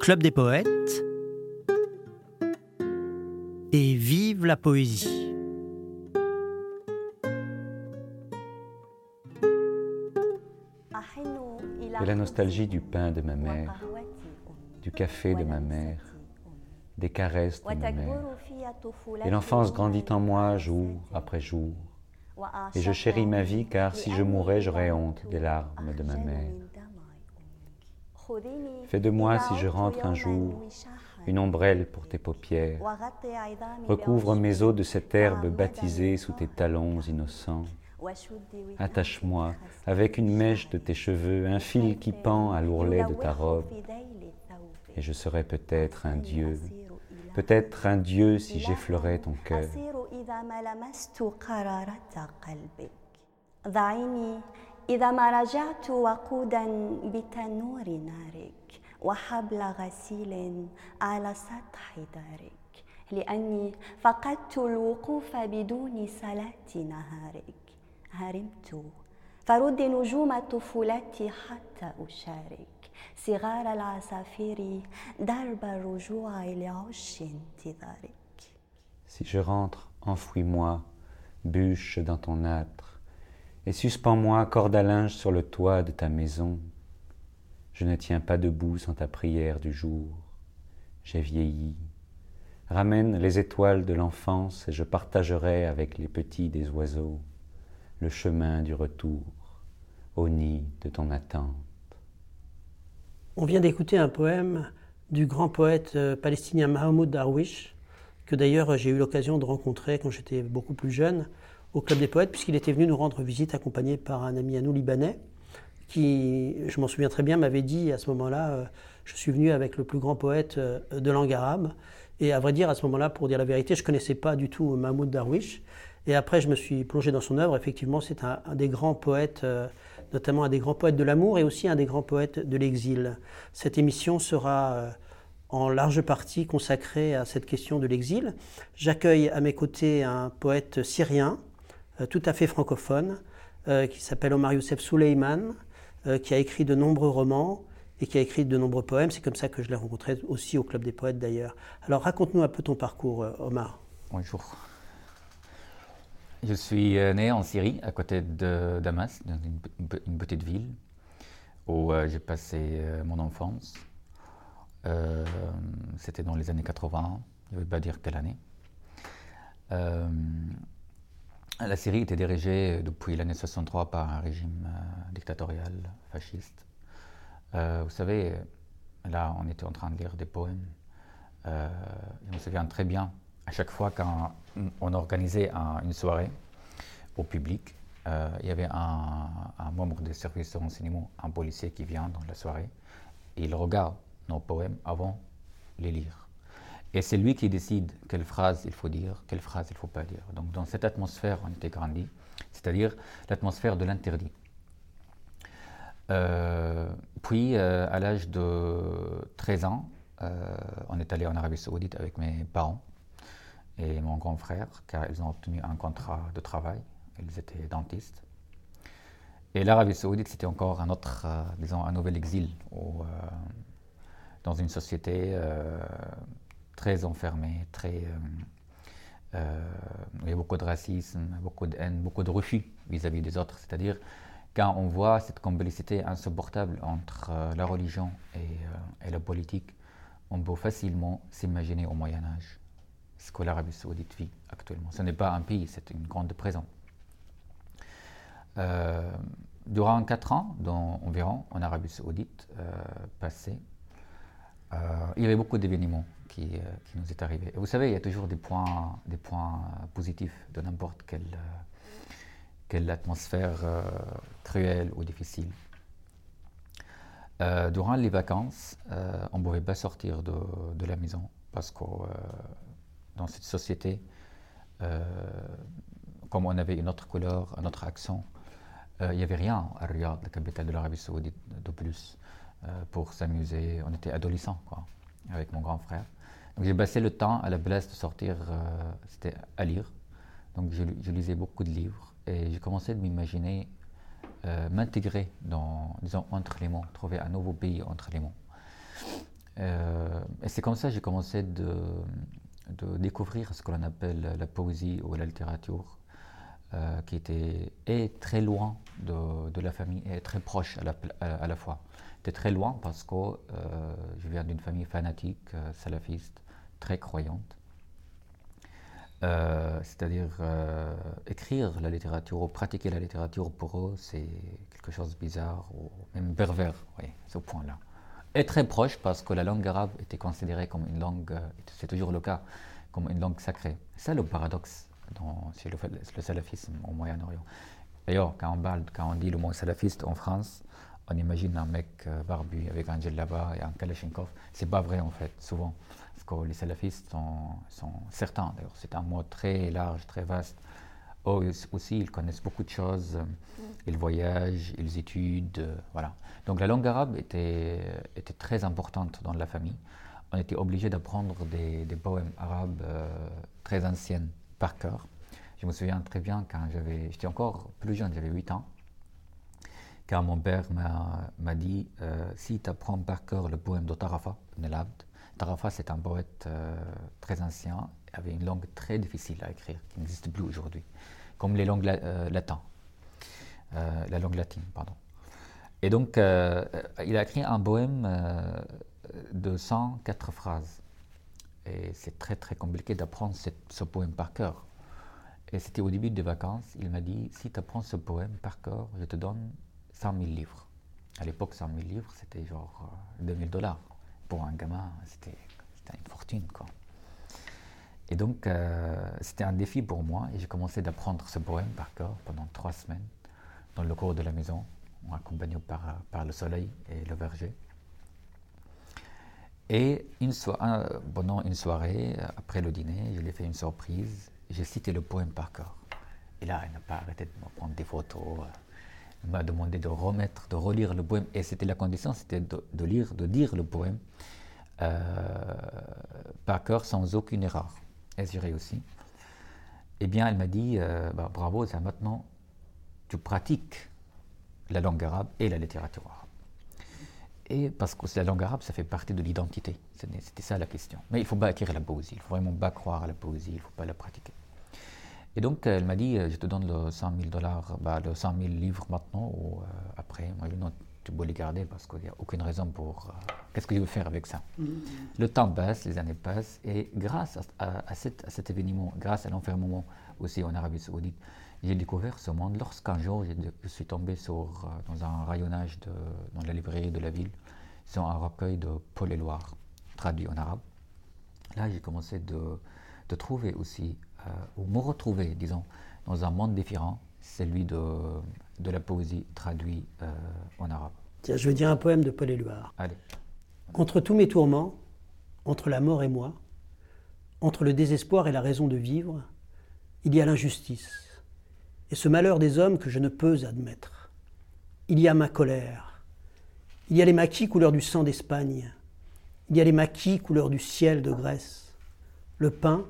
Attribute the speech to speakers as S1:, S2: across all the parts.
S1: Club des poètes et vive la poésie.
S2: Et la nostalgie du pain de ma mère, du café de ma mère, des caresses de ma mère. Et l'enfance grandit en moi jour après jour. Et je chéris ma vie car si je mourais, j'aurais honte des larmes de ma mère. Fais de moi, si je rentre un jour, une ombrelle pour tes paupières. Recouvre mes os de cette herbe baptisée sous tes talons innocents. Attache-moi avec une mèche de tes cheveux, un fil qui pend à l'ourlet de ta robe. Et je serais peut-être un dieu, peut-être un dieu si j'effleurais ton cœur.
S3: إذا ما رجعت وقودا بتنور نارك وحبل غسيل على سطح دارك لأني فقدت الوقوف بدون صلاة نهارك. هرمت فرد نجوم طفولتي حتى أشارك. صغار العصافير درب الرجوع لعش انتظارك
S2: Si je rentre, enfouis-moi, bûche dans ton âtre, et suspends-moi corde à linge sur le toit de ta maison. Je ne tiens pas debout sans ta prière du jour. J'ai vieilli. Ramène les étoiles de l'enfance et je partagerai avec les petits des oiseaux le chemin du retour au nid de ton attente.
S1: On vient d'écouter un poème du grand poète euh, palestinien Mahmoud Darwish, que d'ailleurs j'ai eu l'occasion de rencontrer quand j'étais beaucoup plus jeune au Club des Poètes, puisqu'il était venu nous rendre visite accompagné par un ami à nous libanais, qui, je m'en souviens très bien, m'avait dit à ce moment-là, euh, je suis venu avec le plus grand poète euh, de langue arabe. Et à vrai dire, à ce moment-là, pour dire la vérité, je ne connaissais pas du tout Mahmoud Darwish. Et après, je me suis plongé dans son œuvre. Effectivement, c'est un, des grands poètes, euh, notamment un des grands poètes de l'amour et aussi un des grands poètes de l'exil. Cette émission sera en large partie consacrée à cette question de l'exil. J'accueille à mes côtés un poète syrien, euh, tout à fait francophone, euh, qui s'appelle Omar Youssef Souleyman, euh, qui a écrit de nombreux romans et qui a écrit de nombreux poèmes. C'est comme ça que je l'ai rencontré aussi au Club des Poètes d'ailleurs. Alors raconte-nous un peu ton parcours, Omar.
S4: Bonjour. Je suis né en Syrie, à côté de Damas, dans une, petite ville où j'ai passé mon enfance. C'était dans les années 80, je ne vais pas dire quelle année. La Syrie était dirigée depuis l'année 63 par un régime euh, dictatorial fasciste. Euh, vous savez, là, on était en train de lire des poèmes. Euh, je me souviens très bien, à chaque fois quand on organisait une soirée au public, il y avait un, membre des services de renseignement, un policier qui vient dans la soirée, il regarde nos poèmes avant de les lire. Et c'est lui qui décide quelle phrase il faut dire, quelle phrase il ne faut pas dire. Donc dans cette atmosphère, on était grandi, c'est-à-dire l'atmosphère de l'interdit. Euh, puis, euh, à l'âge de 13 ans, euh, on est allé en Arabie Saoudite avec mes parents et mon grand frère, car ils ont obtenu un contrat de travail. Ils étaient dentistes. Et l'Arabie Saoudite, c'était encore un autre, disons, un nouvel exil dans une société très enfermé, très. Euh, euh, il y a beaucoup de racisme, beaucoup de haine, beaucoup de refus vis-à-vis des autres. C'est-à-dire, quand on voit cette complicité insupportable entre euh, la religion et, la politique, on peut facilement s'imaginer au Moyen-Âge ce que l'Arabie Saoudite vit actuellement. Ce n'est pas un pays, c'est une grande prison. durant quatre ans, environ, en Arabie Saoudite, passé, il y avait beaucoup d'événements euh, qui, nous est arrivé. Et vous savez, il y a toujours des points, des points positifs de n'importe quelle, euh, quelle atmosphère euh, cruelle ou difficile. durant les vacances, on ne pouvait pas sortir de, de la maison parce que dans cette société, comme on avait une autre couleur, un autre accent, il n'y avait rien à Riyad, la capitale de l'Arabie Saoudite, de plus pour s'amuser. On était adolescents, quoi, avec mon grand frère j'ai passé le temps à la place de sortir, euh, c'était à lire. Donc je, lisais beaucoup de livres et j'ai commencé de m'imaginer euh, m'intégrer dans, disons, entre les mots, trouver un nouveau pays entre les mots. Euh, et c'est comme ça que j'ai commencé de, de, découvrir ce que l'on appelle la poésie ou la littérature, euh, qui était est très loin de, de, la famille et très proche à la, à, la fois. C'était très loin parce que je viens d'une famille fanatique, salafiste, très croyante. Euh, c'est-à-dire euh, écrire la littérature ou pratiquer la littérature pour eux, c'est quelque chose de bizarre ou même pervers, oui, ce point-là. Et très proche parce que la langue arabe était considérée comme une langue, euh, c'est toujours le cas, comme une langue sacrée. C'est ça le paradoxe dans, le, salafisme au Moyen-Orient. D'ailleurs, quand on parle, quand on dit le mot salafiste en France, on imagine un mec barbu avec un djellaba et un kalachnikov. C'est pas vrai en fait, souvent que les salafistes sont, certains, d'ailleurs, c'est un mot très large, très vaste. Eux aussi, ils connaissent beaucoup de choses, mm. ils voyagent, ils étudient, euh, voilà. Donc la langue arabe était, était très importante dans la famille. On était obligé d'apprendre des, poèmes arabes euh, très anciens par cœur. Je me souviens très bien quand j'avais, j'étais encore plus jeune, j'avais 8 ans, quand mon père m'a dit euh, si tu apprends par cœur le poème de Tarafa, Nelabd, Tarafa, c'est un poète euh, très ancien, avait une langue très difficile à écrire, qui n'existe plus aujourd'hui, comme les langues euh, latines, euh, la langue latine, pardon. Et donc, il a écrit un poème de 104 phrases. Et c'est très très compliqué d'apprendre ce poème par cœur. Et c'était au début des vacances, il m'a dit, si tu apprends ce poème par cœur, je te donne 100 000 livres. À l'époque, 100 000 livres, c'était genre 2000 dollars pour un gamin, c'était une fortune. Quoi. Et donc, euh, c'était un défi pour moi et j'ai commencé d'apprendre ce poème par cœur pendant trois semaines dans le cours de la maison, accompagné par, le soleil et le verger. Et une pendant une soirée, après le dîner, je lui ai fait une surprise. J'ai cité le poème par cœur. Et là, elle n'a pas arrêté de me prendre des photos. Elle m'a demandé de remettre, de relire le poème. Et c'était la condition, c'était de, de, lire, de dire le poème euh, par cœur sans aucune erreur. Réussi. Eh bien, elle m'a dit euh, bah, bravo, maintenant tu pratiques la langue arabe et la littérature arabe. Et parce que la langue arabe, ça fait partie de l'identité. C'était ça la question. Mais il ne faut pas acquérir la poésie, il ne faut vraiment pas croire à la poésie, il ne faut pas la pratiquer. Et donc, elle m'a dit, euh, je te donne le 100 000 dollars, bah, le 100 000 livres maintenant ou après. Moi, je non, tu peux les garder parce qu'il n'y a aucune raison pour. Euh, qu'est-ce que je veux faire avec ça mm-hmm. Le temps passe, les années passent, et grâce à, cet, événement, grâce à l'enfermement aussi en Arabie Saoudite, j'ai découvert ce monde lorsqu'un jour je, suis tombé sur, euh, dans un rayonnage de, dans la librairie de la ville sur un recueil de Paul Éluard, traduit en arabe. Là, j'ai commencé de, de, trouver aussi, euh, ou me retrouver, disons, dans un monde différent, celui de, de la poésie traduite euh, en arabe.
S1: Tiens, je vais dire un poème de Paul Éluard.
S4: Allez.
S1: Contre tous mes tourments, entre la mort et moi, entre le désespoir et la raison de vivre, il y a l'injustice, et ce malheur des hommes que je ne peux admettre. Il y a ma colère, il y a les maquis couleur du sang d'Espagne, il y a les maquis couleur du ciel de Grèce, le pain,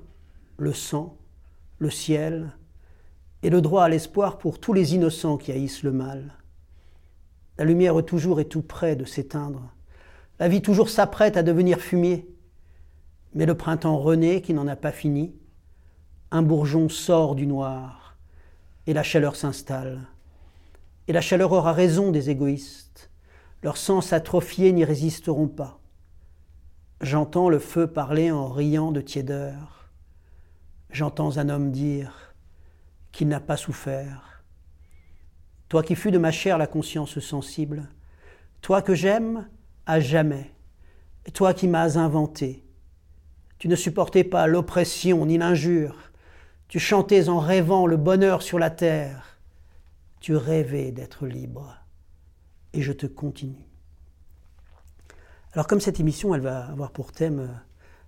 S1: le sang, le ciel, et le droit à l'espoir pour tous les innocents qui haïssent le mal. La lumière toujours est tout près de s'éteindre. La vie toujours s'apprête à devenir fumier. Mais le printemps renaît qui n'en a pas fini. Un bourgeon sort du noir et la chaleur s'installe. Et la chaleur aura raison des égoïstes. Leurs sens atrophiés n'y résisteront pas. J'entends le feu parler en riant de tiédeur. J'entends un homme dire qu'il n'a pas souffert. Toi qui fus de ma chair la conscience sensible, toi que j'aime à jamais, et toi qui m'as inventé. Tu ne supportais pas l'oppression ni l'injure, tu chantais en rêvant le bonheur sur la terre, tu rêvais d'être libre, et je te continue. Alors comme cette émission, elle va avoir pour thème euh,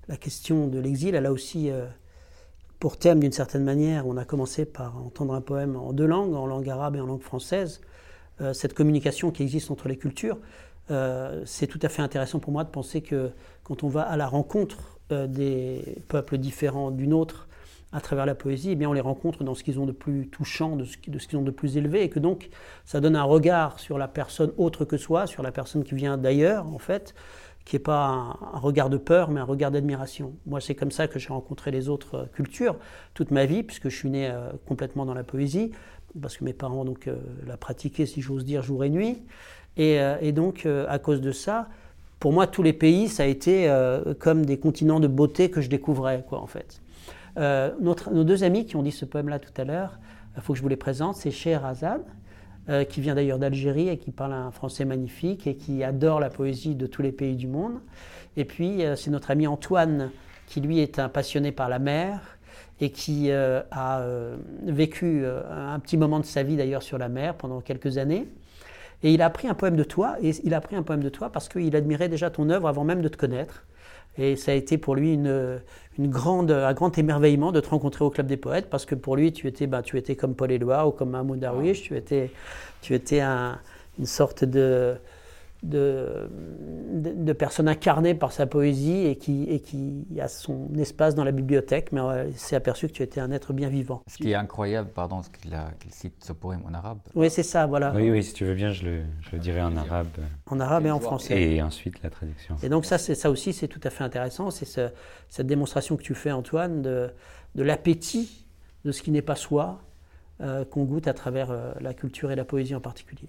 S1: la question de l'exil, elle a aussi euh, pour thème d'une certaine manière. On a commencé par entendre un poème en deux langues, en langue arabe et en langue française. Euh, cette communication qui existe entre les cultures, euh, c'est tout à fait intéressant pour moi de penser que quand on va à la rencontre euh, des peuples différents d'une autre, à travers la poésie, eh bien on les rencontre dans ce qu'ils ont de plus touchant, de ce qu'ils ont de plus élevé, et que donc ça donne un regard sur la personne autre que soi, sur la personne qui vient d'ailleurs, en fait, qui n'est pas un, regard de peur, mais un regard d'admiration. Moi, c'est comme ça que j'ai rencontré les autres euh, cultures toute ma vie, puisque je suis né euh, complètement dans la poésie, parce que mes parents donc euh, la pratiquaient, si j'ose dire, jour et nuit. Et, donc, à cause de ça, pour moi, tous les pays, ça a été comme des continents de beauté que je découvrais, quoi, en fait. Nos deux amis qui ont dit ce poème-là tout à l'heure, il faut que je vous les présente, c'est Scheherazade, euh, qui vient d'ailleurs d'Algérie et qui parle un français magnifique et qui adore la poésie de tous les pays du monde. Et puis euh, c'est notre ami Antoine qui lui est un passionné par la mer et qui euh, a vécu un petit moment de sa vie d'ailleurs sur la mer pendant quelques années. Et il a appris un poème de toi, et il a appris un poème de toi parce qu'il admirait déjà ton œuvre avant même de te connaître. Et ça a été pour lui une, une grande, un grand émerveillement de te rencontrer au Club des Poètes, parce que pour lui, tu étais, bah, tu étais comme Paul Éluard ou comme Mahmoud Darwish, tu étais, tu étais un, une sorte de, de, de, personne incarnée par sa poésie et qui, et qui a son espace dans la bibliothèque, mais euh, s'est aperçu que tu étais un être bien vivant.
S4: Ce qui est incroyable, pardon, ce qu'il cite ce poème en arabe.
S1: Oui, c'est ça, voilà.
S2: Oui, oui, si tu veux bien, je le, je le dirai en arabe.
S1: En arabe et en français.
S2: Et ensuite la traduction.
S1: Et donc ça, ça aussi, c'est tout à fait intéressant. C'est ce, cette démonstration que tu fais, Antoine, de, de l'appétit de ce qui n'est pas soi, euh, qu'on goûte à travers euh, la culture et la poésie en particulier.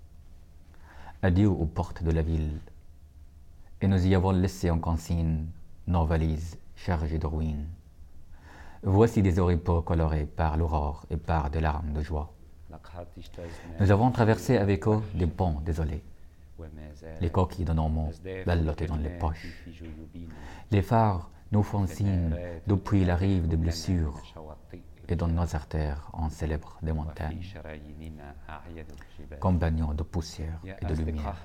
S4: Adieu aux portes de la ville. Et nous y avons laissé en consigne nos valises chargées de ruines. Voici des oripeaux colorés par l'aurore et par des larmes de joie. Nous avons traversé avec eux des ponts désolés. Les coquilles de nos mots ballottées dans les poches. Les phares nous font signe depuis la rive de blessures et dans nos artères on célèbre des montagnes, compagnons de poussière et de lumière.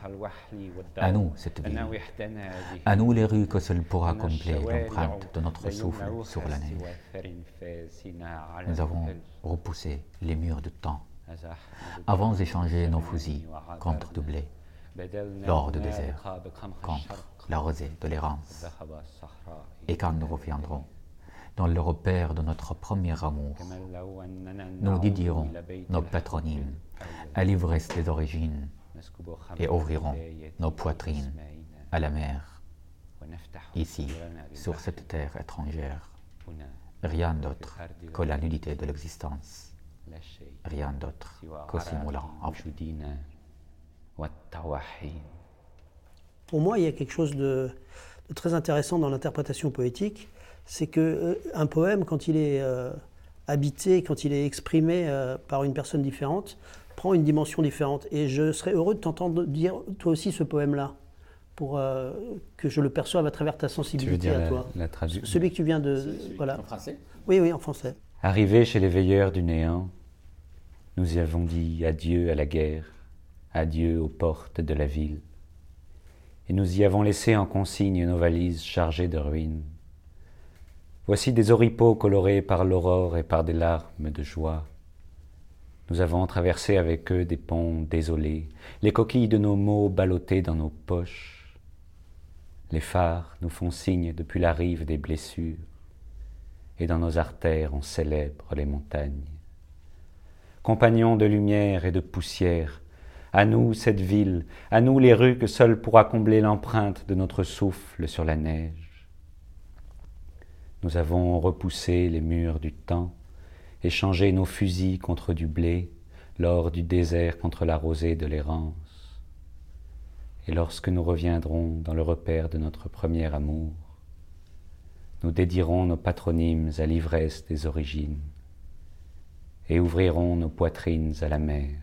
S4: À nous cette ville, à nous les rues que seul pourra combler l'empreinte de notre souffle sur la neige. Nous avons repoussé les murs du temps, avons échangé nos fusils contre du blé, l'or de désert contre la rosée de l'errance. Et quand nous reviendrons, dans le repère de notre premier amour. Nous dédierons nos patronymes à l'ivresse des origines et ouvrirons nos poitrines à la mer. Ici, sur cette terre étrangère, rien d'autre que la nudité de l'existence, rien d'autre que simulant
S1: Pour moi, il y a quelque chose de très intéressant dans l'interprétation poétique, c'est que euh, un poème, quand il est euh, habité, quand il est exprimé euh, par une personne différente, prend une dimension différente. Et je serais heureux de t'entendre dire toi aussi ce poème-là, pour que je le perçoive à travers ta sensibilité
S2: à
S1: toi.
S2: La, traduction.
S1: Celui que tu viens de. voilà.
S4: En français?
S1: Oui, oui, en français.
S2: Arrivés chez les veilleurs du néant, nous y avons dit adieu à la guerre, adieu aux portes de la ville. Et nous y avons laissé en consigne nos valises chargées de ruines Voici des oripeaux colorés par l'aurore et par des larmes de joie. Nous avons traversé avec eux des ponts désolés, les coquilles de nos mots ballottées dans nos poches. Les phares nous font signe depuis la rive des blessures, et dans nos artères on célèbre les montagnes. Compagnons de lumière et de poussière, à nous cette ville, à nous les rues que seule pourra combler l'empreinte de notre souffle sur la neige. Nous avons repoussé les murs du temps, échangé nos fusils contre du blé, l'or du désert contre la rosée de l'errance. Et lorsque nous reviendrons dans le repère de notre premier amour, nous dédierons nos patronymes à l'ivresse des origines et ouvrirons nos poitrines à la mer,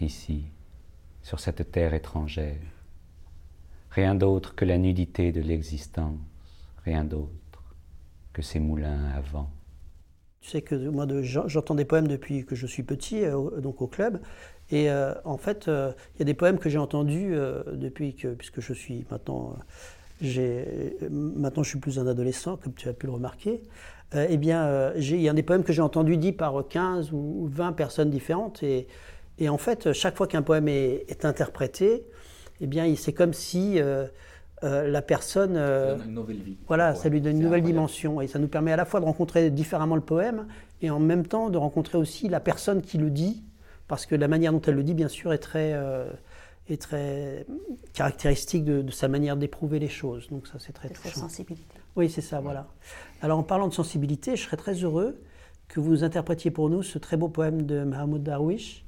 S2: ici, sur cette terre étrangère. Rien d'autre que la nudité de l'existence, rien d'autre que ces moulins à.
S1: Tu sais que moi, j'entends des poèmes depuis que je suis petit, euh, donc au club. Et euh, en fait, euh, il y a des poèmes que j'ai entendus depuis que, puisque je suis maintenant, j'ai, maintenant je suis plus un adolescent, comme tu as pu le remarquer. Eh bien, il y a des poèmes que j'ai entendus dits par 15 ou 20 personnes différentes. Et, en fait, chaque fois qu'un poème est, est interprété, eh bien, c'est comme si euh, la personne. euh,
S4: une nouvelle vie.
S1: voilà, ça lui donne une nouvelle
S4: incroyable.
S1: dimension et ça nous permet à la fois de rencontrer différemment le poème et en même temps de rencontrer aussi la personne qui le dit, parce que la manière dont elle le dit, bien sûr, est très, euh, est très caractéristique de, de sa manière d'éprouver les choses. Donc ça, c'est très
S3: de sa
S1: touchant.
S3: sensibilité.
S1: Oui, c'est ça, voilà. Alors en parlant de sensibilité, je serais très heureux que vous interprétiez pour nous ce très beau poème de Mahmoud Darwish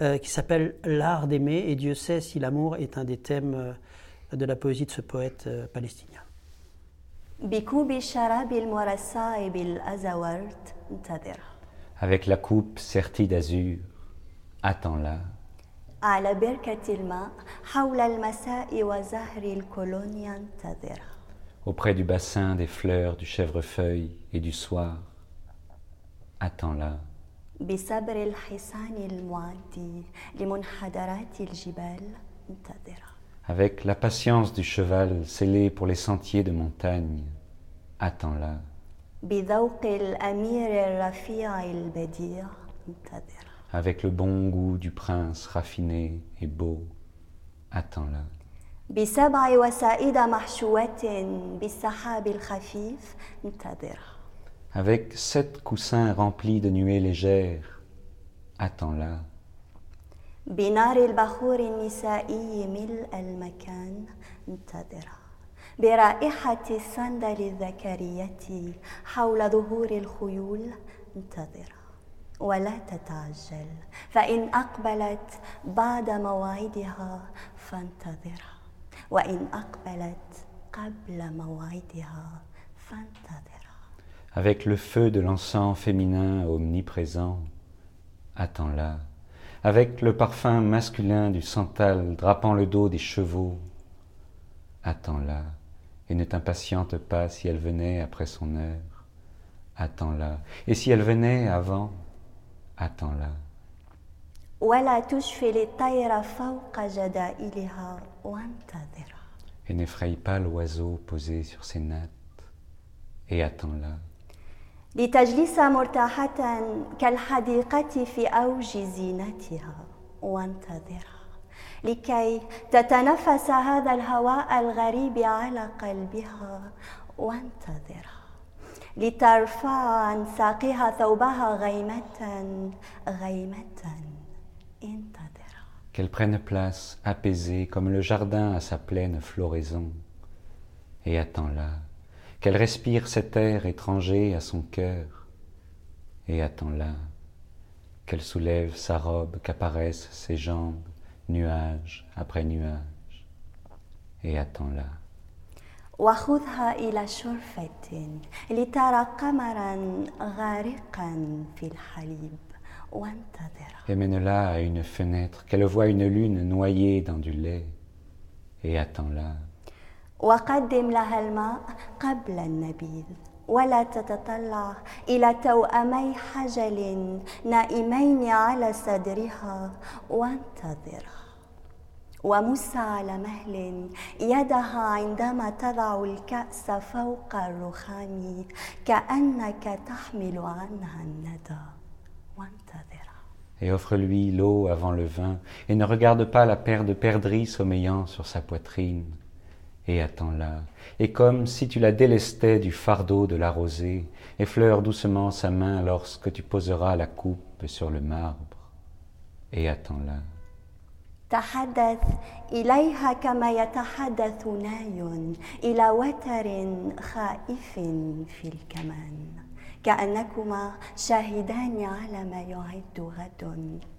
S1: euh, qui s'appelle L'art d'aimer et Dieu sait si l'amour est un des thèmes euh, de la poésie de ce poète euh, palestinien.
S3: بكوب الشراب المرصع بالأزورت انتظرها
S2: Avec la coupe sertie d'azur, attends-la.
S3: على بركة الماء حول المساء وزهر الكولونيا انتظرها
S2: Auprès du bassin des fleurs du chèvrefeuille et du soir, attends-la.
S3: بصبر الحصان المعدي لمنحدرات الجبال انتظرها
S2: Avec la patience du cheval scellé pour les sentiers de montagne, attends-la.
S3: بذوق الأمير الرفيع البديع انتظرها
S2: Avec le bon goût du prince raffiné et beau, attends-la.
S3: بسبع وسائد محشوة بالسحاب الخفيف انتظرها
S2: Avec sept coussins remplis de nuées légères, attends-la.
S3: بنار البخور النسائي ملء المكان انتظرها برائحة الصندل الذكرية حول ظهور الخيول انتظرها ولا تتعجل فإن أقبلت بعد موعدها فانتظرها وإن أقبلت قبل موعدها فانتظرها
S2: Avec le feu de l'encens féminin omniprésent, attends-la. avec le parfum masculin du santal drapant le dos des chevaux. Attends-la, et ne t'impatiente pas si elle venait après son heure. Attends-la, et si elle venait avant, attends-la. Et n'effraie pas l'oiseau posé sur ses nattes, et attends-la.
S3: لتجلس مرتاحة كالحديقة في أوج زينتها. وانتظرها لكي تتنفس هذا الهواء الغريب على قلبها. وانتظرها لترفع عن ساقها ثوبها غيمة غيمة. انتظرها
S2: Qu'elle prenne place apaisée comme le jardin à sa pleine floraison, et attends-la. Qu'elle respire cet air étranger à son cœur, et attends-la. Qu'elle soulève sa robe, qu'apparaissent ses jambes, nuage après nuage, et attends-la.
S3: وخذها إلى شرفة لترى قمرا غارقا في الحليب وانتظرها
S2: Et mène-la à une fenêtre, qu'elle voie une lune noyée dans du lait, et attends-la.
S3: وقدم لها الماء قبل النبيذ ولا تتطلع إلى توأمي حجل نائمين على صدرها وانتظرها. ومس على مهل يدها عندما تضع الكأس فوق الرخام كأنك تحمل عنها الندى وانتظرها.
S2: Et offre-lui l'eau avant le vin, et ne regarde pas la paire de perdrix sommeillant sur sa poitrine, et attends-la, et comme si tu la délestais du fardeau de la rosée, effleure doucement sa main lorsque tu poseras la coupe sur le marbre, et attends-la.
S3: تحدث إليها كما يتحدث ناي إلى وتر خائف في الكمان كأنكما شاهدان على ما يعد غد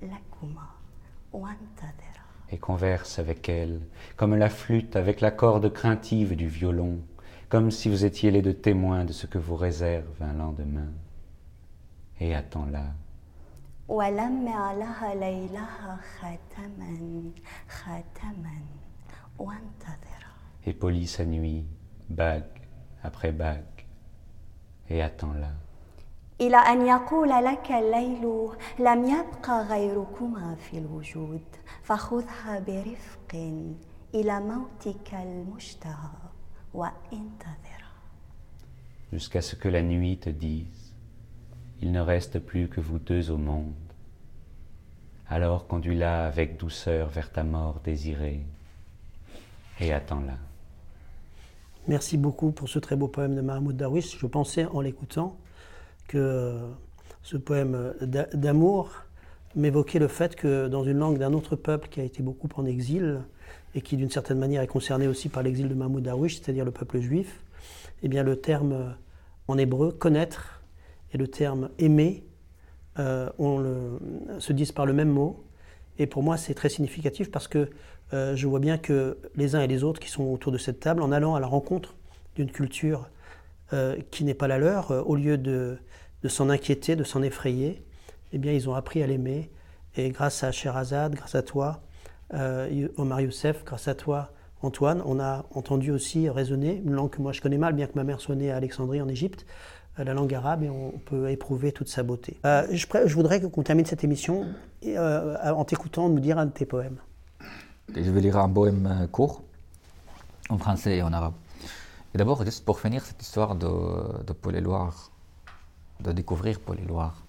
S3: لكما وانتظرا
S2: et converse avec elle, comme la flûte avec la corde craintive du violon, comme si vous étiez les deux témoins de ce que vous réserve un lendemain. Et attends-la.
S3: ولمع لها ليلها خاتما خاتما وانتظرا
S2: et polis sa nuit, bague après bague, et attends-la.
S3: إلى أن يقول لك الليل لم يبق غيركما في الوجود فخذها برفق إلى موتك المشتهى وانتظر
S2: Jusqu'à ce que la nuit te dise Il ne reste plus que vous deux au monde. Alors conduis-la avec douceur vers ta mort désirée et attends-la.
S1: Merci beaucoup pour ce très beau poème de Mahmoud Darwish. Je pensais en l'écoutant que ce poème d'amour m'évoquait le fait que dans une langue d'un autre peuple qui a été beaucoup en exil et qui d'une certaine manière est concerné aussi par l'exil de Mahmoud Darwish, c'est-à-dire le peuple juif, eh bien le terme en hébreu connaître et le terme aimer euh, se disent par le même mot. Et pour moi, c'est très significatif parce que euh, je vois bien que les uns et les autres qui sont autour de cette table, en allant à la rencontre d'une culture euh, qui n'est pas la leur, au lieu de, de s'en inquiéter, de s'en effrayer, eh bien, ils ont appris à l'aimer. Et grâce à Sherazade, grâce à toi, Omar Youssef, grâce à toi, Antoine, on a entendu aussi résonner une langue que moi je connais mal, bien que ma mère soit née à Alexandrie en Égypte, la langue arabe et on peut éprouver toute sa beauté. Euh, je, je, voudrais qu'on termine cette émission euh, en t'écoutant nous dire un de tes poèmes.
S4: je vais lire un poème euh, court, en français et en arabe. Et d'abord, juste pour finir cette histoire de, de Paul Éluard, de découvrir Paul Éluard,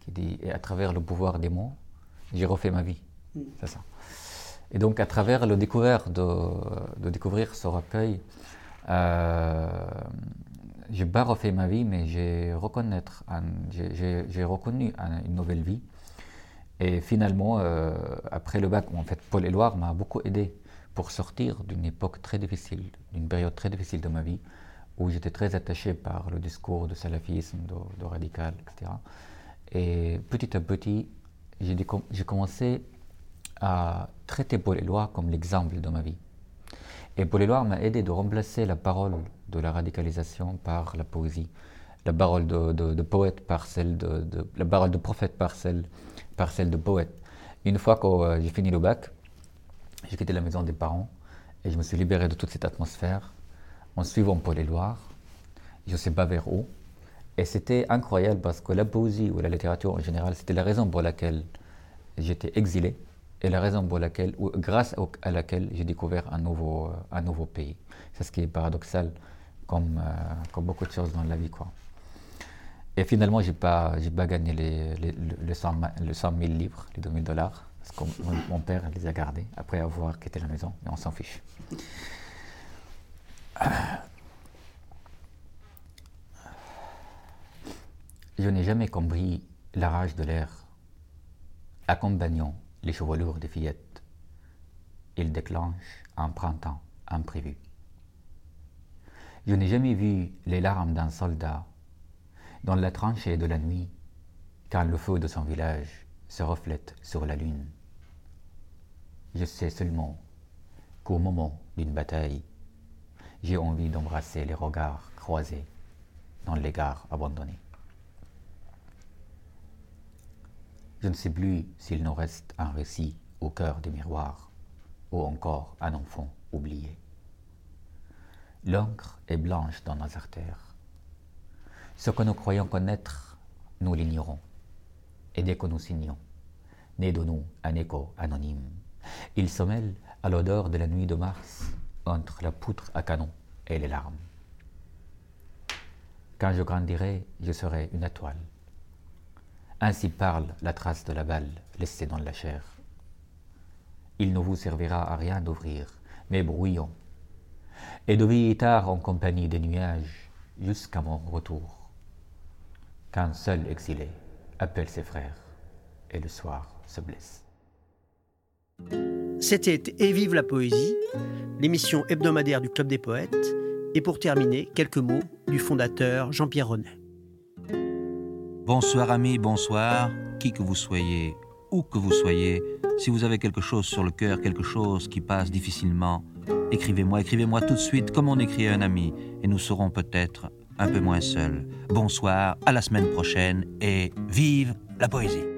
S4: qui dit Et à travers le pouvoir des mots, j'ai refait ma vie. Mm. C'est ça. Et donc, à travers le découvert de, de découvrir ce recueil, euh, j'ai pas refait ma vie, mais j'ai reconnaître, j'ai reconnu une nouvelle vie. Et finalement, euh, après le bac, en fait, Paul Éluard m'a beaucoup aidé pour sortir d'une époque très difficile, d'une période très difficile de ma vie, où j'étais très attaché par le discours de salafisme, de, radical, etc. Et petit à petit, j'ai commencé à traiter Paul Éluard comme l'exemple de ma vie. Et Paul Éluard m'a aidé de remplacer la parole de la radicalisation par la poésie, la parole de, poète par celle de, la parole de prophète par celle, par celle de poète. Une fois que euh, j'ai fini le bac, j'ai quitté la maison des parents et je me suis libéré de toute cette atmosphère en suivant Paul pas vers où. Et c'était incroyable parce que la poésie ou la littérature en général, c'était la raison pour laquelle j'étais exilé et la raison pour laquelle, grâce à laquelle j'ai découvert un nouveau, euh, un nouveau pays. C'est ce qui est paradoxal comme, euh, comme beaucoup de choses dans la vie. Quoi. Et finalement, je n'ai pas, pas gagné les, les, les, 100, 000 livres, les 2000 dollars, parce que mon, père les a gardés après avoir quitté la maison, mais on s'en fiche. Je n'ai jamais compris la rage de l'air accompagnant les chevelures des fillettes. Il déclenche un printemps imprévu. Je n'ai jamais vu les larmes d'un soldat dans la tranchée de la nuit, quand le feu de son village se reflète sur la lune. Je sais seulement qu'au moment d'une bataille, j'ai envie d'embrasser les regards croisés dans les gares abandonnées. Je ne sais plus s'il nous reste un récit au cœur des miroirs ou encore un enfant oublié. L'encre est blanche dans nos artères. Ce que nous croyons connaître, nous l'ignorons. Et dès que nous signons, naît de nous un écho anonyme. Il se mêle à l'odeur de la nuit de mars entre la poutre à canon et les larmes. Quand je grandirai, je serai une étoile. Ainsi parle la trace de la balle laissée dans la chair. Il ne vous servira à rien d'ouvrir, mais brouillons et de tard en compagnie des nuages jusqu'à mon retour. Qu'un seul exilé appelle ses frères et le soir se blesse.
S1: C'était Et vive la poésie, l'émission hebdomadaire du Club des poètes, et pour terminer, quelques mots du fondateur Jean-Pierre Renet.
S5: Bonsoir amis, bonsoir, qui que vous soyez, où que vous soyez, si vous avez quelque chose sur le cœur, quelque chose qui passe difficilement, Écrivez-moi, écrivez-moi tout de suite comme on écrit à un ami, et nous serons peut-être un peu moins seuls. Bonsoir, à la semaine prochaine, et vive la poésie.